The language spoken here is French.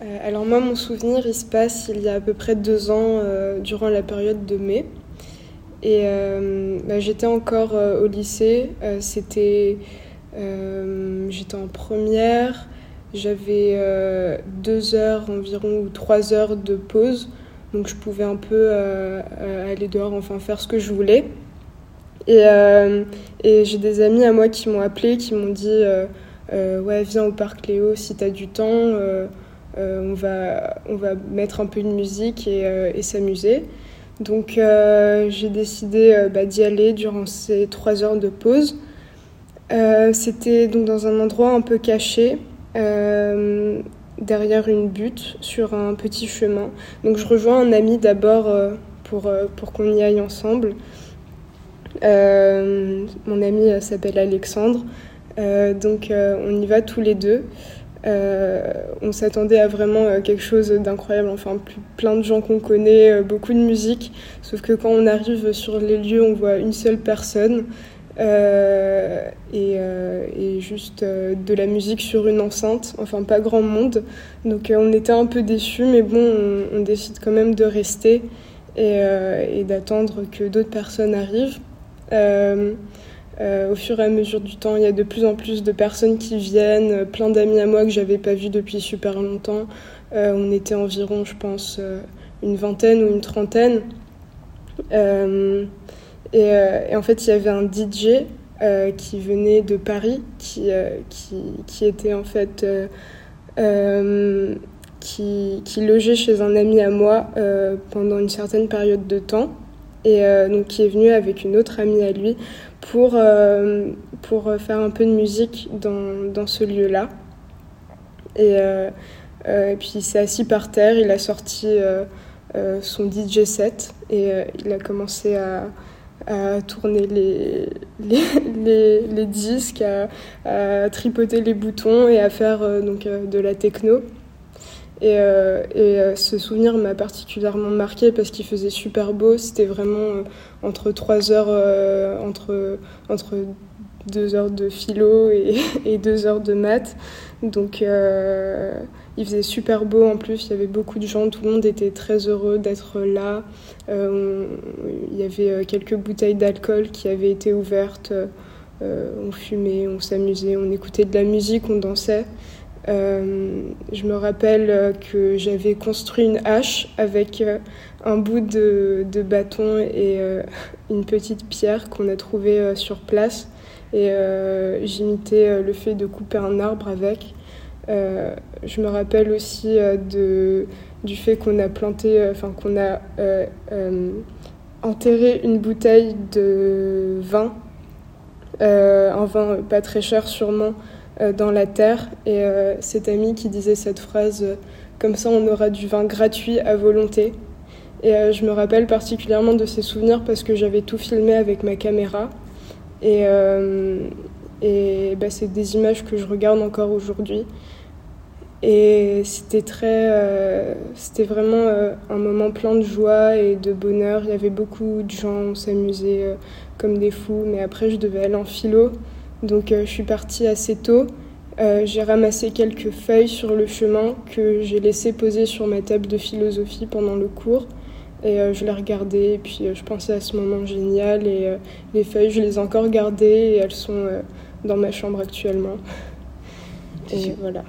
alors moi, mon souvenir, il se passe il y a à peu près deux ans, durant la période de mai. Et bah, j'étais encore au lycée. C'était, j'étais en première. J'avais deux heures environ ou trois heures de pause. Donc je pouvais un peu aller dehors, enfin faire ce que je voulais. Et, euh, et j'ai des amis à moi qui m'ont appelé, qui m'ont dit euh, euh, Ouais, viens au parc Léo si tu as du temps, on, va, on va mettre un peu de musique et, et s'amuser. Donc j'ai décidé bah, d'y aller durant ces trois heures de pause. C'était donc dans un endroit un peu caché, derrière une butte, sur un petit chemin. Donc je rejoins un ami d'abord pour, pour qu'on y aille ensemble. Euh, mon ami euh, s'appelle Alexandre. Euh, donc on y va tous les deux. On s'attendait à vraiment quelque chose d'incroyable, enfin plein de gens qu'on connaît, beaucoup de musique, sauf que quand on arrive sur les lieux, on voit une seule personne et, juste de la musique sur une enceinte, enfin pas grand monde. Donc on était un peu déçus, mais bon, on, décide quand même de rester et d'attendre que d'autres personnes arrivent. Euh, euh, au fur et à mesure du temps, il y a de plus en plus de personnes qui viennent, plein d'amis à moi que j'avais pas vus depuis super longtemps. Euh, on était environ, je pense, une vingtaine ou une trentaine. Et, en fait, il y avait un DJ qui venait de Paris, qui, était en fait qui, logeait chez un ami à moi pendant une certaine période de temps et euh, donc qui est venu avec une autre amie à lui pour, euh, pour faire un peu de musique dans, dans ce lieu-là. Et, euh, puis il s'est assis par terre, il a sorti son DJ set et il a commencé à, à tourner les, les, les, disques, à, à, tripoter les boutons et à faire donc, de la techno. Et, euh, euh, ce souvenir m'a particulièrement marqué parce qu'il faisait super beau. C'était vraiment euh, entre trois heures, entre, entre deux heures de philo et, et deux heures de maths. Donc il faisait super beau en plus, il y avait beaucoup de gens, tout le monde était très heureux d'être là. il y avait quelques bouteilles d'alcool qui avaient été ouvertes. on fumait, on s'amusait, on écoutait de la musique, on dansait. Euh, je me rappelle que j'avais construit une hache avec euh, un bout de, bâton et euh, une petite pierre qu'on a trouvée sur place. Et j'imitais le fait de couper un arbre avec. je me rappelle aussi de, du fait qu'on a planté, enfin qu'on a enterré une bouteille de vin, un vin pas très cher sûrement, euh, dans la terre. Et euh, cet ami qui disait cette phrase euh, Comme ça, on aura du vin gratuit à volonté. Et je me rappelle particulièrement de ces souvenirs parce que j'avais tout filmé avec ma caméra. Et, et bah, c'est des images que je regarde encore aujourd'hui. Et c'était très, c'était vraiment un moment plein de joie et de bonheur. Il y avait beaucoup de gens, on s'amusait comme des fous. Mais après, je devais aller en philo. Donc euh, je suis partie assez tôt. Euh, j'ai ramassé quelques feuilles sur le chemin que j'ai laissé poser sur ma table de philosophie pendant le cours. Et euh, je les regardais et puis je pensais à ce moment génial. Et les feuilles, je les ai encore gardées et elles sont dans ma chambre actuellement. Et voilà.